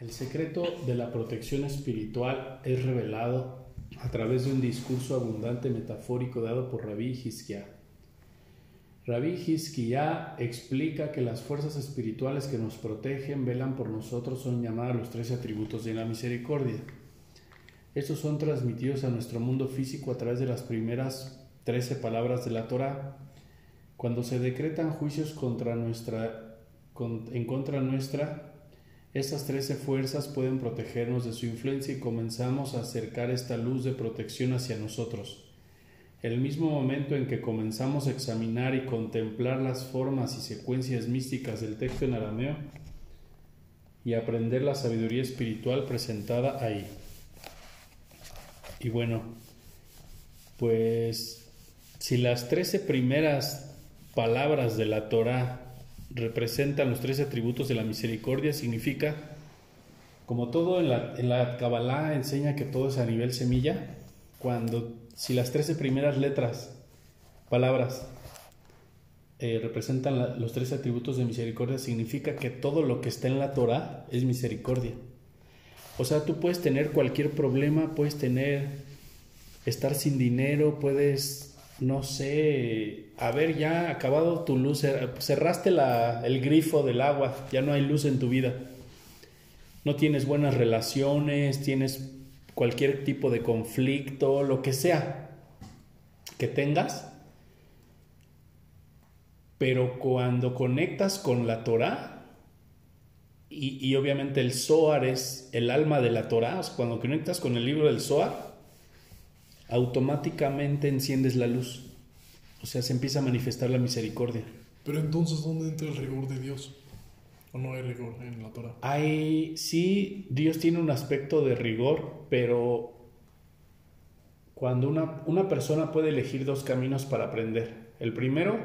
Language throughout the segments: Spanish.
El secreto de la protección espiritual es revelado a través de un discurso abundante metafórico dado por Rabí Hizkiah. Rabí Hizkiah explica que las fuerzas espirituales que nos protegen, velan por nosotros, son llamadas los tres atributos de la misericordia. Estos son transmitidos a nuestro mundo físico a través de las primeras trece palabras de la Torah. Cuando se decretan juicios en contra nuestra, estas trece fuerzas pueden protegernos de su influencia y comenzamos a acercar esta luz de protección hacia nosotros. El mismo momento en que comenzamos a examinar y contemplar las formas y secuencias místicas del texto en arameo y aprender la sabiduría espiritual presentada ahí. Y bueno, pues si las trece primeras palabras de la Torah representan los tres atributos de la misericordia, significa, como todo en la, en la Kabbalah enseña que todo es a nivel semilla, cuando si las trece primeras letras, palabras, eh, representan los tres atributos de misericordia, significa que todo lo que está en la Torah es misericordia. O sea, tú puedes tener cualquier problema, puedes tener, estar sin dinero, puedes no sé, haber ya acabado tu luz, cerraste la, el grifo del agua, ya no hay luz en tu vida. No tienes buenas relaciones, tienes cualquier tipo de conflicto, lo que sea que tengas. Pero cuando conectas con la Torah, y, y, obviamente el Zohar es el alma de la Torah, cuando conectas con el libro del Zohar, automáticamente enciendes la luz. O sea, se empieza a manifestar la misericordia. Pero entonces, ¿dónde entra el rigor de Dios? ¿O no hay rigor en la Torah? Hay, sí, Dios tiene un aspecto de rigor, pero cuando una, una persona puede elegir dos caminos para aprender. El primero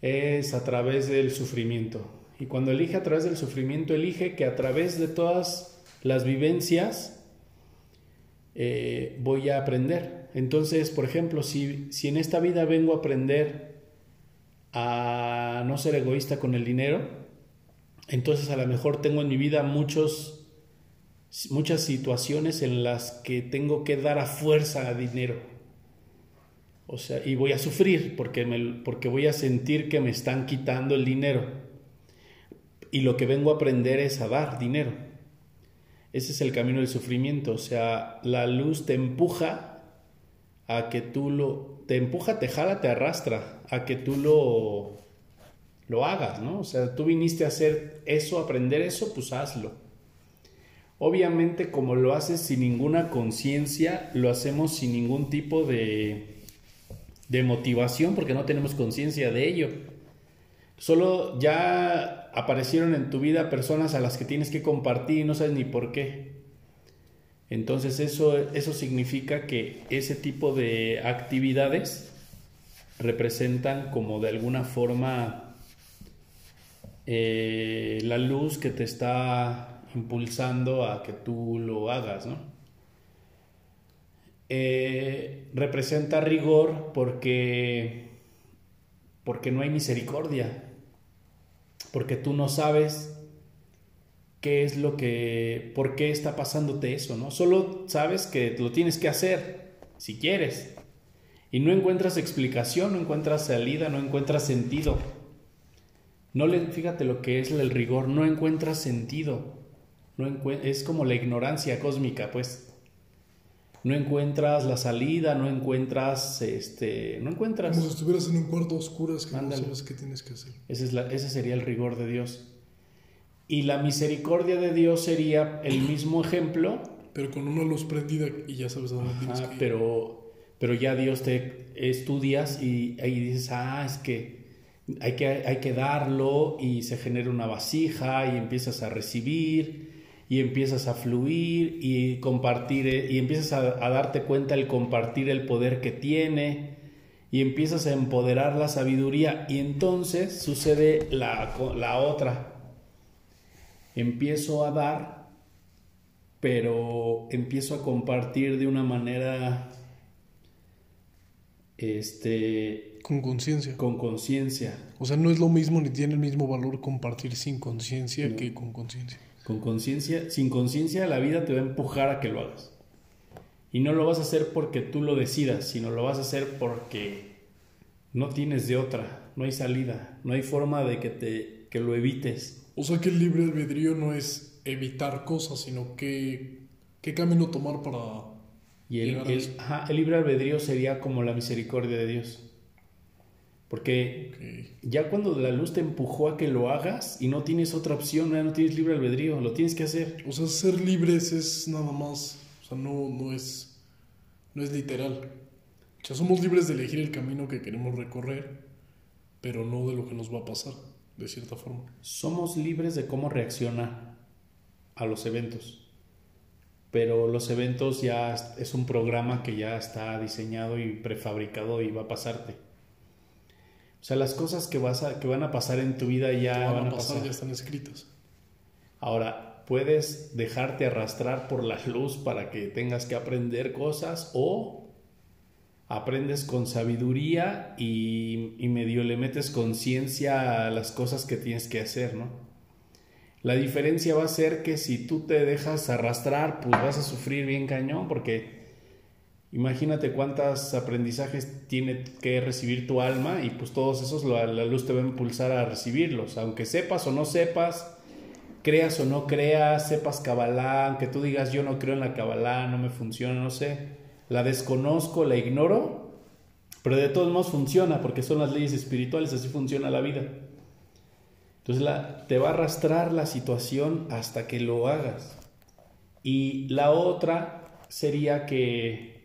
es a través del sufrimiento. Y cuando elige a través del sufrimiento, elige que a través de todas las vivencias eh, voy a aprender. Entonces, por ejemplo, si, si en esta vida vengo a aprender a no ser egoísta con el dinero, entonces a lo mejor tengo en mi vida muchos, muchas situaciones en las que tengo que dar a fuerza a dinero. O sea, y voy a sufrir porque, me, porque voy a sentir que me están quitando el dinero. Y lo que vengo a aprender es a dar dinero. Ese es el camino del sufrimiento, o sea, la luz te empuja a que tú lo, te empuja, te jala, te arrastra, a que tú lo, lo hagas, ¿no? O sea, tú viniste a hacer eso, aprender eso, pues hazlo. Obviamente, como lo haces sin ninguna conciencia, lo hacemos sin ningún tipo de, de motivación, porque no tenemos conciencia de ello. Solo ya aparecieron en tu vida personas a las que tienes que compartir y no sabes ni por qué. Entonces eso, eso significa que ese tipo de actividades representan como de alguna forma eh, la luz que te está impulsando a que tú lo hagas, ¿no? Eh, representa rigor porque, porque no hay misericordia porque tú no sabes qué es lo que, por qué está pasándote eso, ¿no? Solo sabes que lo tienes que hacer, si quieres, y no encuentras explicación, no encuentras salida, no encuentras sentido. No le, fíjate lo que es el rigor, no encuentras sentido, no es como la ignorancia cósmica, pues no encuentras la salida, no encuentras, este, no encuentras... Como si estuvieras en un cuarto oscuro, es que no sabes qué tienes que hacer. Ese, es ese sería el rigor de Dios. Y la misericordia de Dios sería el mismo ejemplo. Pero con una luz prendida y ya sabes a dónde tienes que ir. Pero, pero ya Dios te estudias y ahí dices, ah, es que hay, que hay que darlo y se genera una vasija y empiezas a recibir y empiezas a fluir y compartir eh, y empiezas a, darte cuenta el compartir el poder que tiene y empiezas a empoderar la sabiduría y entonces sucede la, la otra. Empiezo a dar, pero empiezo a compartir de una manera este con conciencia. Con conciencia. O sea, no es lo mismo ni tiene el mismo valor compartir sin conciencia que con conciencia Con conciencia, sin conciencia la vida te va a empujar a que lo hagas. Y no lo vas a hacer porque tú lo decidas, sino lo vas a hacer porque no tienes de otra, no hay salida, no hay forma de que te que lo evites. O sea que el libre albedrío no es evitar cosas, sino que qué camino tomar para y el, el libre albedrío sería como la misericordia de Dios. Porque ya cuando la luz te empujó a que lo hagas y no tienes otra opción, ya no tienes libre albedrío, lo tienes que hacer. O sea, ser libres es nada más, o sea, no, no, es, no es literal. O sea, somos libres de elegir el camino que queremos recorrer, pero no de lo que nos va a pasar, de cierta forma. Somos libres de cómo reaccionar a los eventos, pero los eventos ya es un programa que ya está diseñado y prefabricado y va a pasarte. O sea, las cosas que, vas a, que van a pasar en tu vida ya van, a pasar, ya están escritas. Ahora, puedes dejarte arrastrar por la luz para que tengas que aprender cosas o aprendes con sabiduría y, y medio le metes conciencia a las cosas que tienes que hacer, ¿no? La diferencia va a ser que si tú te dejas arrastrar, pues vas a sufrir bien cañón porque Imagínate cuántos aprendizajes tiene que recibir tu alma y pues todos esos la, luz te va a impulsar a recibirlos, aunque sepas o no sepas, creas o no creas, sepas Kabbalah, aunque tú digas yo no creo en la Kabbalah, no me funciona, no sé, la desconozco, la ignoro, pero de todos modos funciona porque son las leyes espirituales, así funciona la vida. Entonces la, te va a arrastrar la situación hasta que lo hagas. Y la otra sería que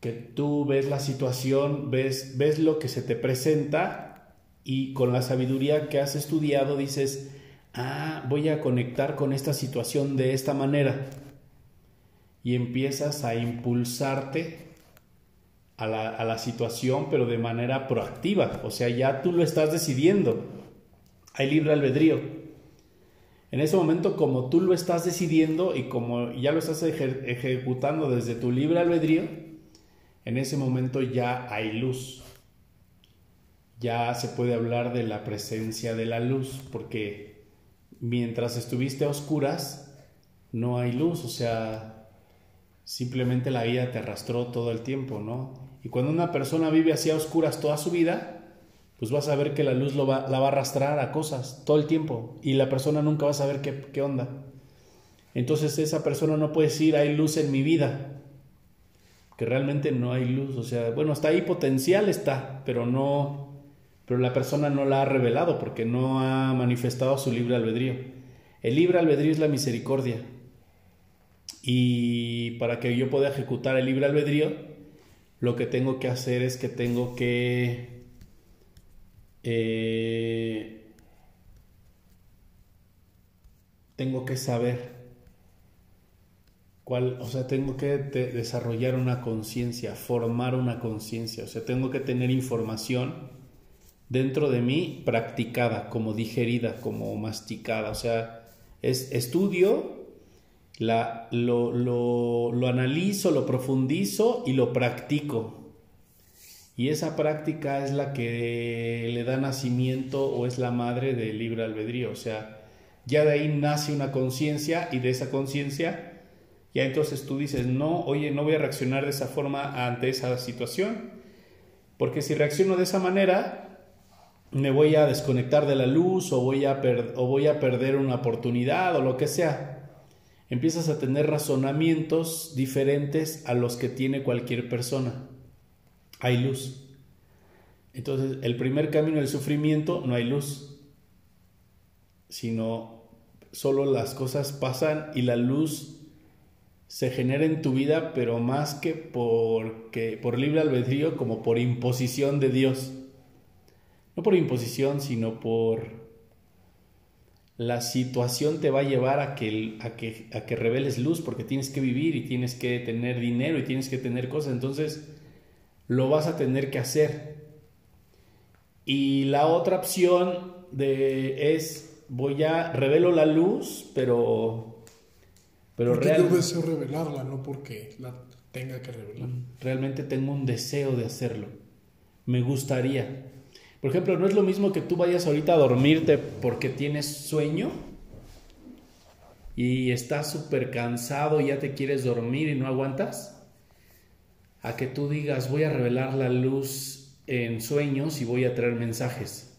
que tú ves la situación, ves, ves lo que se te presenta y con la sabiduría que has estudiado dices, ah, voy a conectar con esta situación de esta manera. Y empiezas a impulsarte a la, a la situación, pero de manera proactiva. O sea, ya tú lo estás decidiendo. Hay libre albedrío. En ese momento, como tú lo estás decidiendo y como ya lo estás ejecutando desde tu libre albedrío, en ese momento ya hay luz. Ya se puede hablar de la presencia de la luz, porque mientras estuviste a oscuras, no hay luz, o sea, simplemente la vida te arrastró todo el tiempo, ¿no? Y cuando una persona vive así a oscuras toda su vida, pues vas a ver que la luz la va a arrastrar a cosas todo el tiempo y la persona nunca va a saber qué, qué onda. Entonces esa persona no puede decir, hay luz en mi vida, que realmente no hay luz, o sea, bueno, está ahí potencial está, pero no, pero la persona no la ha revelado porque no ha manifestado su libre albedrío. El libre albedrío es la misericordia. Y para que yo pueda ejecutar el libre albedrío, lo que tengo que hacer es que tengo que eh, tengo que saber o sea, tengo que desarrollar una conciencia, formar una conciencia, o sea, tengo que tener información dentro de mí practicada, como digerida, como masticada, o sea, es estudio, lo, lo analizo, lo profundizo y lo practico. Y esa práctica es la que le da nacimiento o es la madre del libre albedrío, o sea, ya de ahí nace una conciencia y de esa conciencia ya entonces tú dices, no, oye, no voy a reaccionar de esa forma ante esa situación, porque si reacciono de esa manera, me voy a desconectar de la luz o voy a, o voy a perder una oportunidad o lo que sea. Empiezas a tener razonamientos diferentes a los que tiene cualquier persona. Hay luz. Entonces, el primer camino del sufrimiento no hay luz, sino solo las cosas pasan y la luz se genera en tu vida, pero más que por libre albedrío, como por imposición de Dios. No por imposición, sino por la situación te va a llevar a que, a que, a que reveles luz, porque tienes que vivir y tienes que tener dinero y tienes que tener cosas, entonces lo vas a tener que hacer. Y la otra opción de, es, voy a, revelo la luz, pero pero porque yo deseo revelarla, no porque la tenga que revelar. Mm, realmente tengo un deseo de hacerlo. Me gustaría. Por ejemplo, no es lo mismo que tú vayas ahorita a dormirte porque tienes sueño y estás súper cansado y ya te quieres dormir y no aguantas, a que tú digas voy a revelar la luz en sueños y voy a traer mensajes.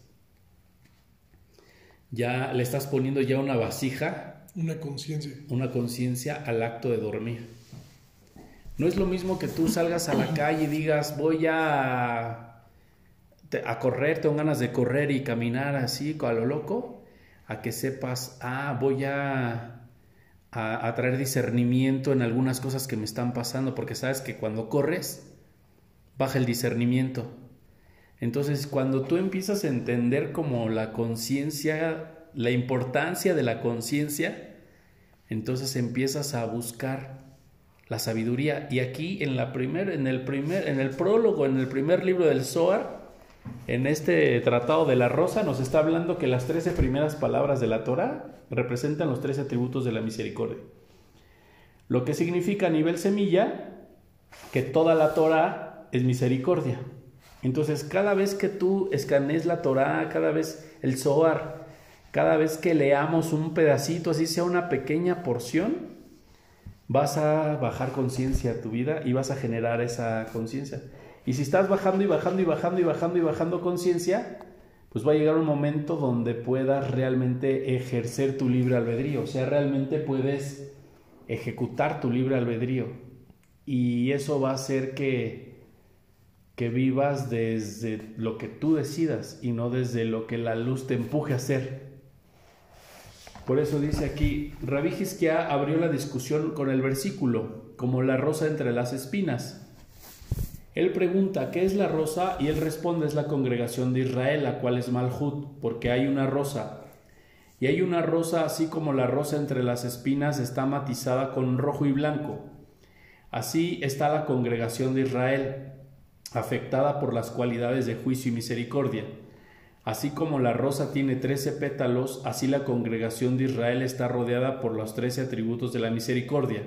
Ya le estás poniendo ya una vasija. Una conciencia. Una conciencia al acto de dormir. No es lo mismo que tú salgas a la calle y digas voy a, a correr, tengo ganas de correr y caminar así a lo loco, a que sepas, ah, voy a a, traer discernimiento en algunas cosas que me están pasando, porque sabes que cuando corres, baja el discernimiento. Entonces, cuando tú empiezas a entender como la conciencia, la importancia de la conciencia, entonces empiezas a buscar la sabiduría. Y aquí en la primer, en el primer, en el prólogo, en el primer libro del Zohar, en este tratado de la rosa nos está hablando que las trece primeras palabras de la Torah representan los tres atributos de la misericordia. Lo que significa a nivel semilla que toda la Torah es misericordia. Entonces, cada vez que tú escanees la Torah, cada vez el Zohar, cada vez que leamos un pedacito, así sea una pequeña porción, vas a bajar conciencia a tu vida y vas a generar esa conciencia. Y si estás bajando y bajando y bajando y bajando y bajando conciencia, pues va a llegar un momento donde puedas realmente ejercer tu libre albedrío. O sea, realmente puedes ejecutar tu libre albedrío. Y eso va a hacer que, que vivas desde lo que tú decidas y no desde lo que la luz te empuje a hacer. Por eso dice aquí, Rabí abrió la discusión con el versículo, como la rosa entre las espinas. Él pregunta, ¿qué es la rosa? Y él responde, es la congregación de Israel, la cual es Malhut, porque hay una rosa. Y hay una rosa, así como la rosa entre las espinas está matizada con rojo y blanco. Así está la congregación de Israel, afectada por las cualidades de juicio y misericordia. Así como la rosa tiene trece pétalos, así la congregación de Israel está rodeada por los trece atributos de la misericordia.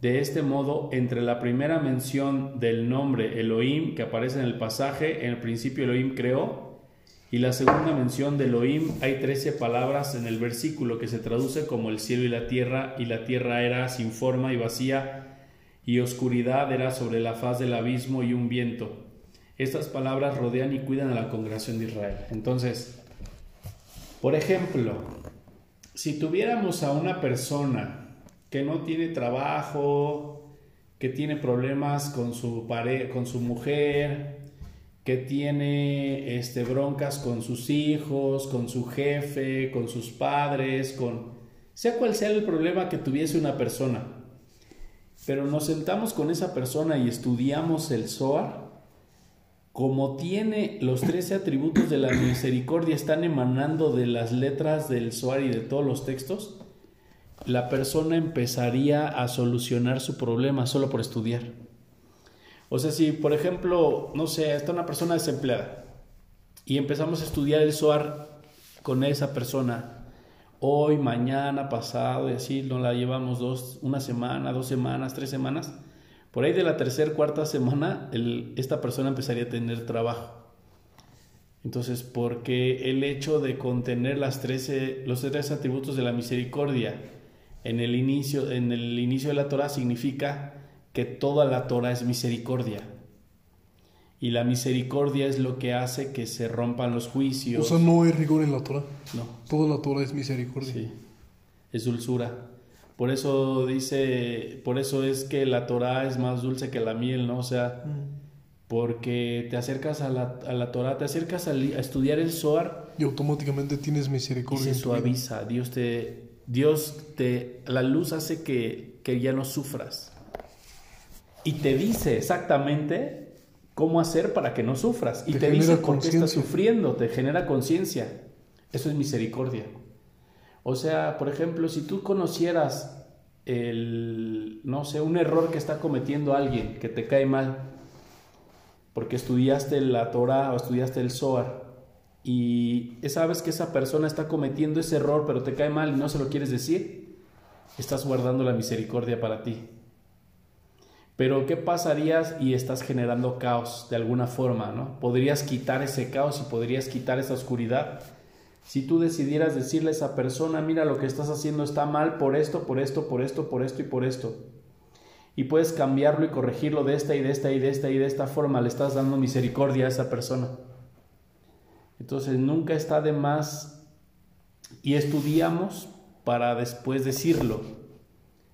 De este modo, entre la primera mención del nombre Elohim que aparece en el pasaje, en el principio Elohim creó, y la segunda mención de Elohim hay trece palabras en el versículo que se traduce como el cielo y la tierra, y la tierra era sin forma y vacía, y oscuridad era sobre la faz del abismo y un viento. Estas palabras rodean y cuidan a la congregación de Israel. Entonces, por ejemplo, si tuviéramos a una persona que no tiene trabajo, que tiene problemas con su pare con su mujer, que tiene este, broncas con sus hijos, con su jefe, con sus padres, con sea cual sea el problema que tuviese una persona. Pero nos sentamos con esa persona y estudiamos el Zohar, como tiene los 13 atributos de la misericordia, están emanando de las letras del Zohar y de todos los textos, la persona empezaría a solucionar su problema solo por estudiar. O sea, si por ejemplo, no sé, está una persona desempleada y empezamos a estudiar el SOAR con esa persona, hoy, mañana, pasado y así, no la llevamos dos, una semana, dos semanas, tres semanas, por ahí de la tercera, cuarta semana, esta persona empezaría a tener trabajo. Entonces, porque el hecho de contener las 13, los tres atributos de la misericordia, en el inicio, en el inicio de la Torah significa que toda la Torah es misericordia. Y la misericordia es lo que hace que se rompan los juicios. O sea, no hay rigor en la Torah. No. Toda la Torah es misericordia. Sí. Es dulzura. Por eso dice, por eso es que la Torah es más dulce que la miel, ¿no? O sea, mm. porque te acercas a la, a la Torah, te acercas a, estudiar el Zohar. Y automáticamente tienes misericordia. Y se suaviza, Dios te, Dios te, la luz hace que, que ya no sufras. Y te dice exactamente cómo hacer para que no sufras. Y te, dice por qué estás sufriendo, te genera conciencia. Eso es misericordia. O sea, por ejemplo, si tú conocieras el, no sé, un error que está cometiendo alguien que te cae mal, porque estudiaste la Torah o estudiaste el Zohar, y sabes que esa persona está cometiendo ese error, pero te cae mal y no se lo quieres decir, estás guardando la misericordia para ti. Pero ¿qué pasaría y estás generando caos de alguna forma, ¿no? Podrías quitar ese caos y podrías quitar esa oscuridad Si tú decidieras decirle a esa persona, mira lo que estás haciendo está mal por esto, por esto, por esto, por esto y por esto. Y puedes cambiarlo y corregirlo de esta y de esta y de esta y de esta forma, le estás dando misericordia a esa persona. Entonces nunca está de más y estudiamos para después decirlo.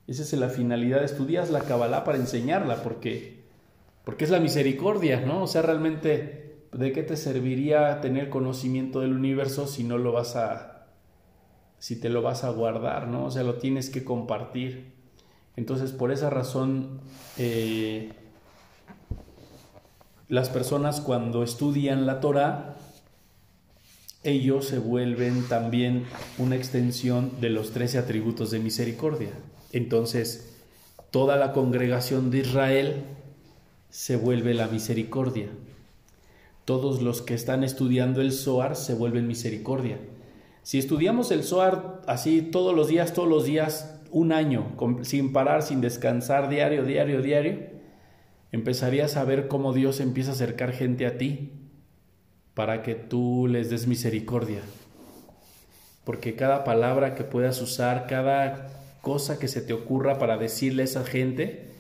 Esa es la finalidad, estudias la Kabbalah para enseñarla, porque, porque es la misericordia, ¿no? O sea, realmente, ¿de qué te serviría tener conocimiento del universo si no lo vas a, si te lo vas a guardar, ¿no? O sea, lo tienes que compartir. Entonces, por esa razón, eh, las personas cuando estudian la Torah, ellos se vuelven también una extensión de los trece atributos de misericordia. Entonces, toda la congregación de Israel se vuelve la misericordia. Todos los que están estudiando el Zohar se vuelven misericordia. Si estudiamos el Zohar así todos los días, todos los días, un año, sin parar, sin descansar, diario, diario, diario, empezarías a ver cómo Dios empieza a acercar gente a ti para que tú les des misericordia. Porque cada palabra que puedas usar, cada cosa que se te ocurra para decirle a esa gente,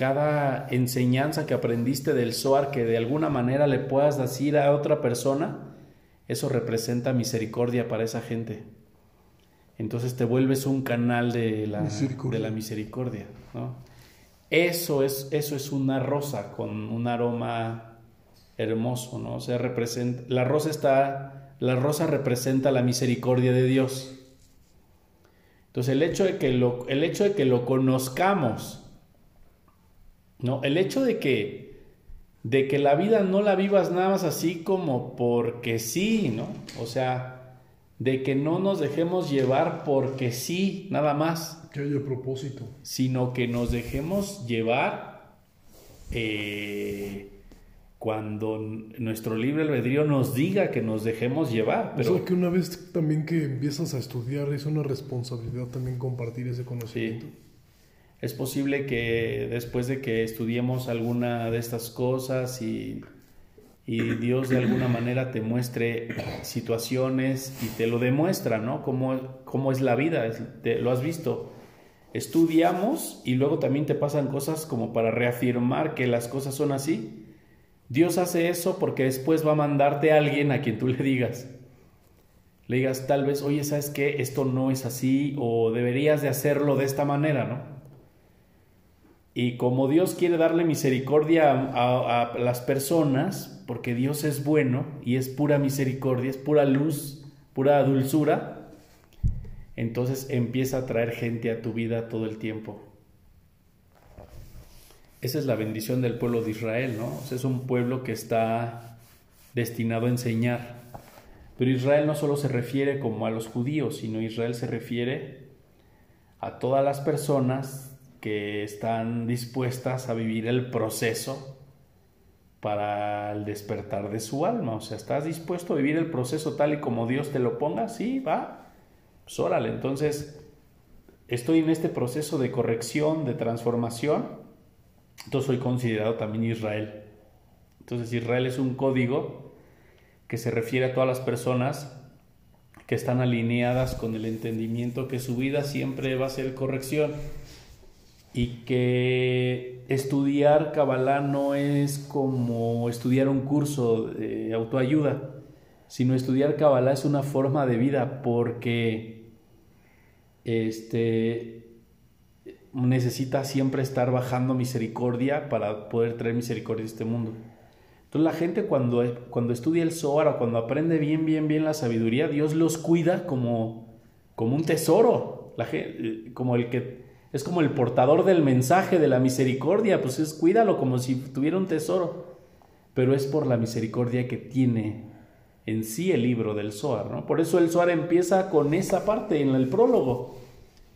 cada enseñanza que aprendiste del SOAR que de alguna manera le puedas decir a otra persona, eso representa misericordia para esa gente. Entonces te vuelves un canal de la misericordia. De la misericordia eso, es, eso es una rosa con un aroma hermoso, ¿no? O sea, representa, la rosa está, la rosa representa la misericordia de Dios. Entonces el hecho de que lo, el hecho de que lo conozcamos, ¿no? El hecho de que, de que la vida no la vivas nada más así como porque sí, ¿no? O sea, de que no nos dejemos llevar porque sí, nada más. Que haya propósito. Sino que nos dejemos llevar eh, cuando nuestro libre albedrío nos diga que nos dejemos llevar. Pero... O sea, que una vez también que empiezas a estudiar es una responsabilidad también compartir ese conocimiento. Sí. Es posible que después de que estudiemos alguna de estas cosas y, Dios de alguna manera te muestre situaciones y te lo demuestra, ¿no? Cómo, cómo es la vida, lo has visto. Estudiamos y luego también te pasan cosas como para reafirmar que las cosas son así Dios hace eso porque después va a mandarte a alguien a quien tú le digas. Le digas tal vez, oye, ¿sabes qué? Esto no es así o deberías de hacerlo de esta manera, ¿no? Y como Dios quiere darle misericordia a, las personas, porque Dios es bueno y es pura misericordia, es pura luz, pura dulzura, entonces empieza a traer gente a tu vida todo el tiempo. Esa es la bendición del pueblo de Israel, ¿no? es un pueblo que está destinado a enseñar. Pero Israel no solo se refiere como a los judíos, sino Israel se refiere a todas las personas que están dispuestas a vivir el proceso para el despertar de su alma. O sea, ¿estás dispuesto a vivir el proceso tal y como Dios te lo ponga? Sí, va. Pues entonces estoy en este proceso de corrección, de transformación entonces soy considerado también Israel. Entonces Israel es un código que se refiere a todas las personas que están alineadas con el entendimiento que su vida siempre va a ser corrección y que estudiar Kabbalah no es como estudiar un curso de autoayuda, sino estudiar Kabbalah es una forma de vida porque este necesita siempre estar bajando misericordia para poder traer misericordia a este mundo. Entonces la gente cuando, cuando estudia el Zohar o cuando aprende bien, bien, bien la sabiduría, Dios los cuida como, como un tesoro, la gente, como el que es como el portador del mensaje de la misericordia, pues es cuídalo como si tuviera un tesoro, pero es por la misericordia que tiene en sí el libro del Zohar, ¿no? Por eso el Zohar empieza con esa parte en el prólogo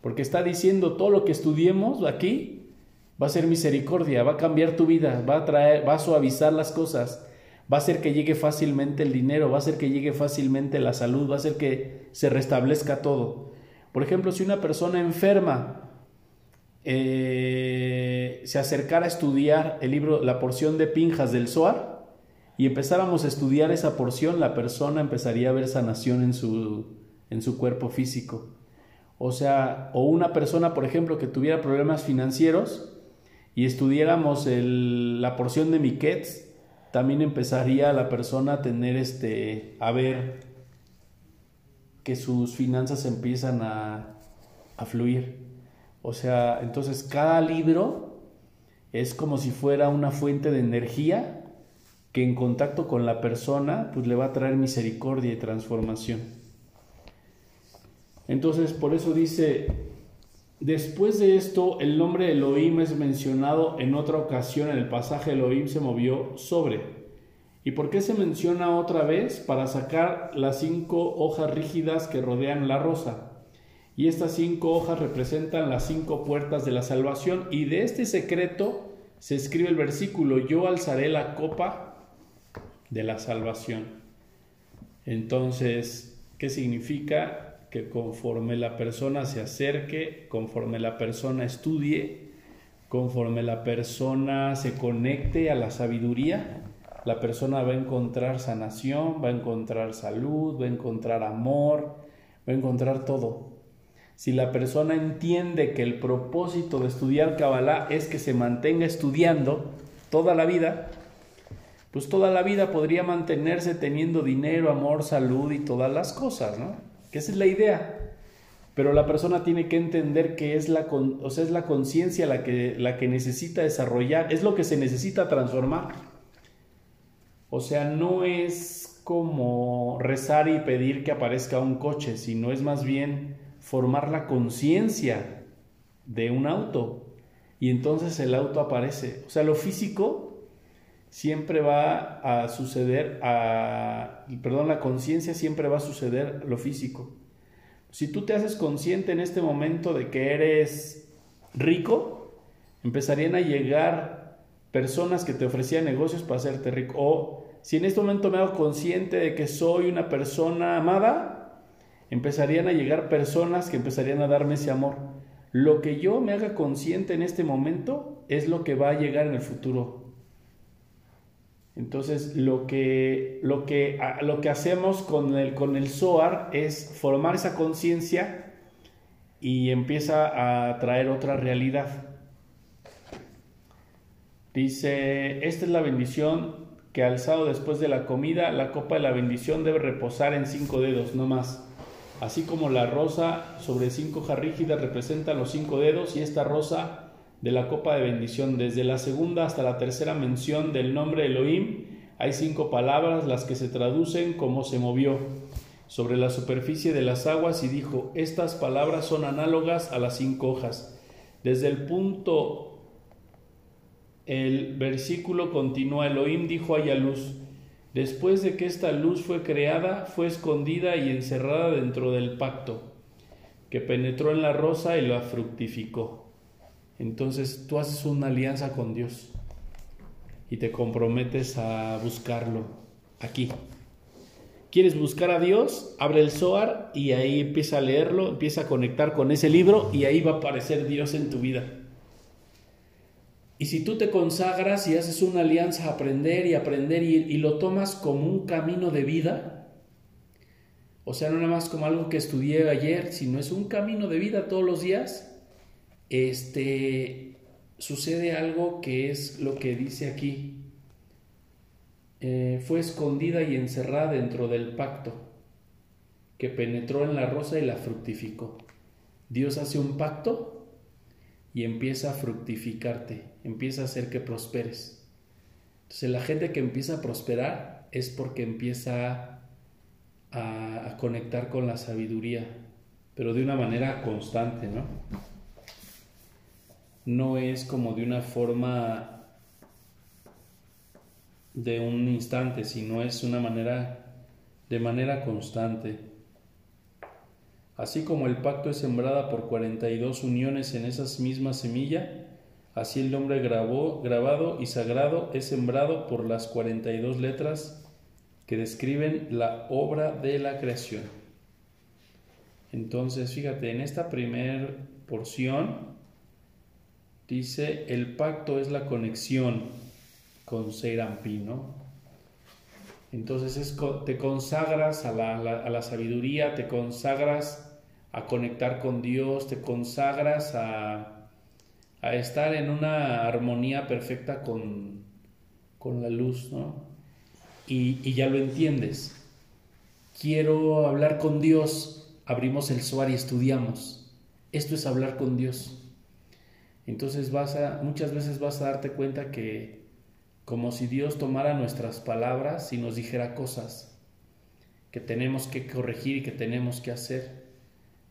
porque está diciendo todo lo que estudiemos aquí va a ser misericordia, va a cambiar tu vida, va a traer, va a suavizar las cosas, va a hacer que llegue fácilmente el dinero, va a hacer que llegue fácilmente la salud, va a hacer que se restablezca todo. Por ejemplo, si una persona enferma eh, se acercara a estudiar el libro, la porción de Pinjas del Zohar, y empezáramos a estudiar esa porción, la persona empezaría a ver sanación en su, en su cuerpo físico. O sea, o una persona, por ejemplo, que tuviera problemas financieros y estudiáramos la porción de Miquets, también empezaría la persona a tener este, a ver que sus finanzas empiezan a, a fluir. O sea, entonces cada libro es como si fuera una fuente de energía que en contacto con la persona pues le va a traer misericordia y transformación. Entonces, por eso dice, después de esto, el nombre Elohim es mencionado en otra ocasión, en el pasaje Elohim se movió sobre. ¿Y por qué se menciona otra vez? Para sacar las cinco hojas rígidas que rodean la rosa. Y estas cinco hojas representan las cinco puertas de la salvación. Y de este secreto se escribe el versículo, yo alzaré la copa de la salvación. Entonces, ¿qué significa? Que conforme la persona se acerque, conforme la persona estudie, conforme la persona se conecte a la sabiduría, la persona va a encontrar sanación, va a encontrar salud, va a encontrar amor, va a encontrar todo. Si la persona entiende que el propósito de estudiar Kabbalah es que se mantenga estudiando toda la vida, pues toda la vida podría mantenerse teniendo dinero, amor, salud y todas las cosas, ¿no? Que esa es la idea. Pero la persona tiene que entender que es la, o sea, la conciencia la que, la que necesita desarrollar, es lo que se necesita transformar. O sea, no es como rezar y pedir que aparezca un coche, sino es más bien formar la conciencia de un auto. Y entonces el auto aparece. O sea, lo físico siempre va a suceder, a, perdón, la conciencia siempre va a suceder lo físico. Si tú te haces consciente en este momento de que eres rico, empezarían a llegar personas que te ofrecían negocios para hacerte rico. O si en este momento me hago consciente de que soy una persona amada, empezarían a llegar personas que empezarían a darme ese amor. Lo que yo me haga consciente en este momento es lo que va a llegar en el futuro. Entonces, lo que, lo que, lo que hacemos con el, con el SOAR es formar esa conciencia y empieza a traer otra realidad. Dice, esta es la bendición que alzado después de la comida, la copa de la bendición debe reposar en cinco dedos, no más. Así como la rosa sobre cinco hojas rígidas representa los cinco dedos y esta rosa de la copa de bendición. Desde la segunda hasta la tercera mención del nombre Elohim hay cinco palabras las que se traducen como se movió sobre la superficie de las aguas y dijo, estas palabras son análogas a las cinco hojas. Desde el punto, el versículo continúa, Elohim dijo haya luz. Después de que esta luz fue creada, fue escondida y encerrada dentro del pacto, que penetró en la rosa y la fructificó. Entonces tú haces una alianza con Dios y te comprometes a buscarlo aquí. ¿Quieres buscar a Dios? Abre el Zohar y ahí empieza a leerlo, empieza a conectar con ese libro y ahí va a aparecer Dios en tu vida. Y si tú te consagras y haces una alianza a aprender y aprender y, lo tomas como un camino de vida, o sea, no nada más como algo que estudié ayer, sino es un camino de vida todos los días, este, sucede algo que es lo que dice aquí. Eh, fue escondida y encerrada dentro del pacto que penetró en la rosa y la fructificó. Dios hace un pacto y empieza a fructificarte, empieza a hacer que prosperes. Entonces la gente que empieza a prosperar es porque empieza a, conectar con la sabiduría, pero de una manera constante, ¿no? no es como de una forma de un instante, sino es una manera de manera constante. Así como el pacto es sembrada por 42 uniones en esa misma semilla, así el nombre grabado y sagrado es sembrado por las 42 letras que describen la obra de la creación. Entonces, fíjate, en esta primera porción Dice, el pacto es la conexión con Seirampi, ¿no? Entonces es, te consagras a la, a la, sabiduría, te consagras a conectar con Dios, te consagras a, a estar en una armonía perfecta con, con la luz, ¿no? Y, ya lo entiendes. Quiero hablar con Dios, abrimos el SOAR y estudiamos. Esto es hablar con Dios. Entonces vas a, muchas veces vas a darte cuenta que como si Dios tomara nuestras palabras y nos dijera cosas que tenemos que corregir y que tenemos que hacer.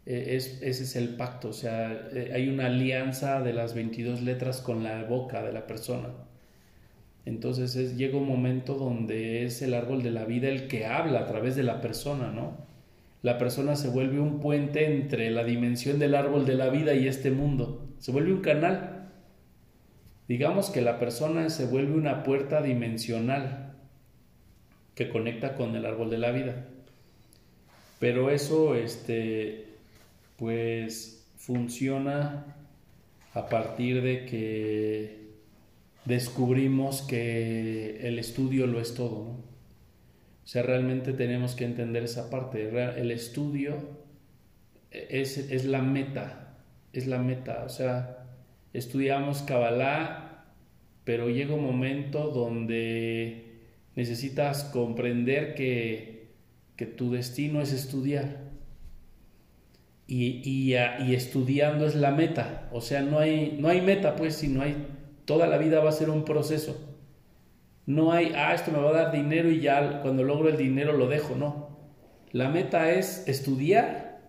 E, es, ese es el pacto, o sea, e, hay una alianza de las 22 letras con la boca de la persona. Entonces es, llega un momento donde es el árbol de la vida el que habla a través de la persona, ¿no? La persona se vuelve un puente entre la dimensión del árbol de la vida y este mundo. Se vuelve un canal Digamos que la persona se vuelve una puerta dimensional que conecta con el árbol de la vida. Pero eso, este, pues, funciona a partir de que descubrimos que el estudio lo es todo. O sea, realmente tenemos que entender esa parte. El estudio es, es la meta, es la meta. O sea, estudiamos Kabbalah, pero llega un momento donde necesitas comprender que, tu destino es estudiar. Y, y, estudiando es la meta. O sea, no hay, no hay meta, pues, si no hay, toda la vida va a ser un proceso. No hay, ah, esto me va a dar dinero y ya cuando logro el dinero lo dejo, no. La meta es estudiar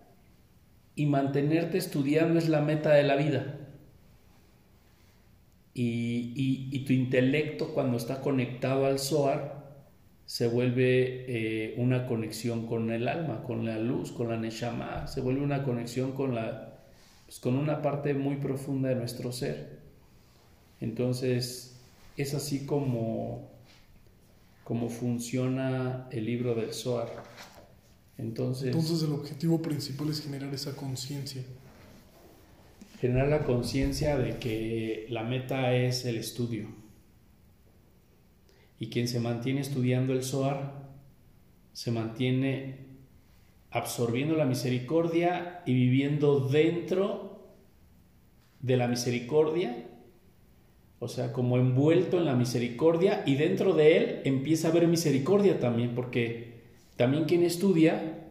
y mantenerte estudiando es la meta de la vida y, tu intelecto cuando está conectado al Zohar se vuelve eh, una conexión con el alma, con la luz, con la Neshama, se vuelve una conexión con, la, pues, con una parte muy profunda de nuestro ser. Entonces, es así como, como funciona el libro del Zohar. Entonces, Entonces, el objetivo principal es generar esa conciencia generar la conciencia de que la meta es el estudio. Y quien se mantiene estudiando el SOAR se mantiene absorbiendo la misericordia y viviendo dentro de la misericordia, o sea, como envuelto en la misericordia y dentro de él empieza a haber misericordia también, porque también quien estudia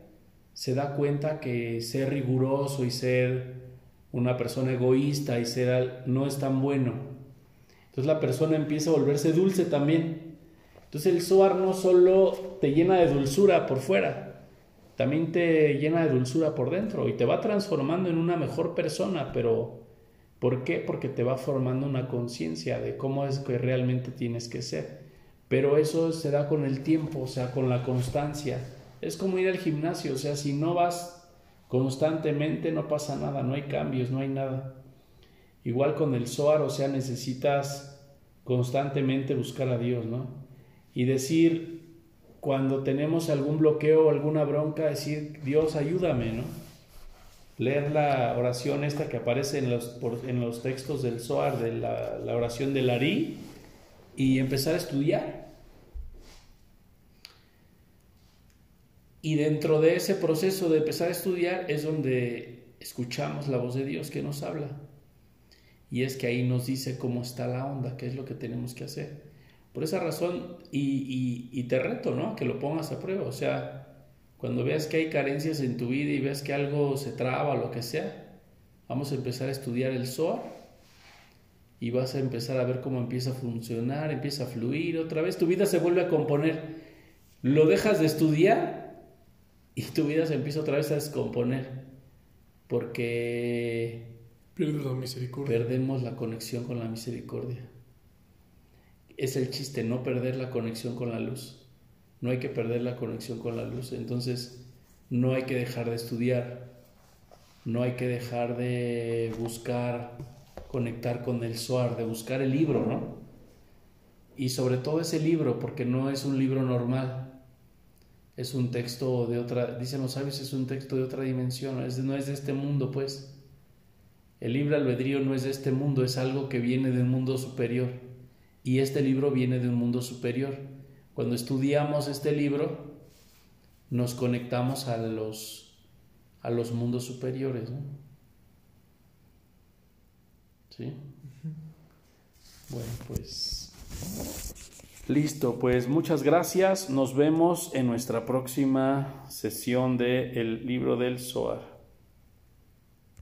se da cuenta que ser riguroso y ser una persona egoísta y ser no es tan bueno. Entonces la persona empieza a volverse dulce también. Entonces el Zohar no solo te llena de dulzura por fuera, también te llena de dulzura por dentro y te va transformando en una mejor persona, pero ¿por qué? Porque te va formando una conciencia de cómo es que realmente tienes que ser. Pero eso se da con el tiempo, o sea, con la constancia. Es como ir al gimnasio, o sea, si no vas constantemente no pasa nada, no hay cambios, no hay nada. Igual con el SOAR, o sea, necesitas constantemente buscar a Dios, ¿no? Y decir, cuando tenemos algún bloqueo o alguna bronca, decir, Dios, ayúdame, ¿no? Leer la oración esta que aparece en los, en los textos del SOAR, de la, la oración del Ari, y empezar a estudiar Y dentro de ese proceso de empezar a estudiar es donde escuchamos la voz de Dios que nos habla. Y es que ahí nos dice cómo está la onda, qué es lo que tenemos que hacer. Por esa razón, y, te reto, ¿no? Que lo pongas a prueba. O sea, cuando veas que hay carencias en tu vida y veas que algo se traba, lo que sea, vamos a empezar a estudiar el SOAR y vas a empezar a ver cómo empieza a funcionar, empieza a fluir otra vez, tu vida se vuelve a componer. Lo dejas de estudiar y tu vida se empieza otra vez a descomponer porque la misericordia. perdemos la conexión con la misericordia. Es el chiste, no perder la conexión con la luz. No hay que perder la conexión con la luz. Entonces, no hay que dejar de estudiar. No hay que dejar de buscar conectar con el SOAR, de buscar el libro, ¿no? Y sobre todo ese libro, porque no es un libro normal es un texto de otra, dicen los sabios, es un texto de otra dimensión, es, no es de este mundo, pues. El libre albedrío no es de este mundo, es algo que viene de un mundo superior. Y este libro viene de un mundo superior. Cuando estudiamos este libro, nos conectamos a los, a los mundos superiores. ¿no? ¿Sí? Bueno, pues listo, pues muchas gracias. Nos vemos en nuestra próxima sesión de El libro del Zohar.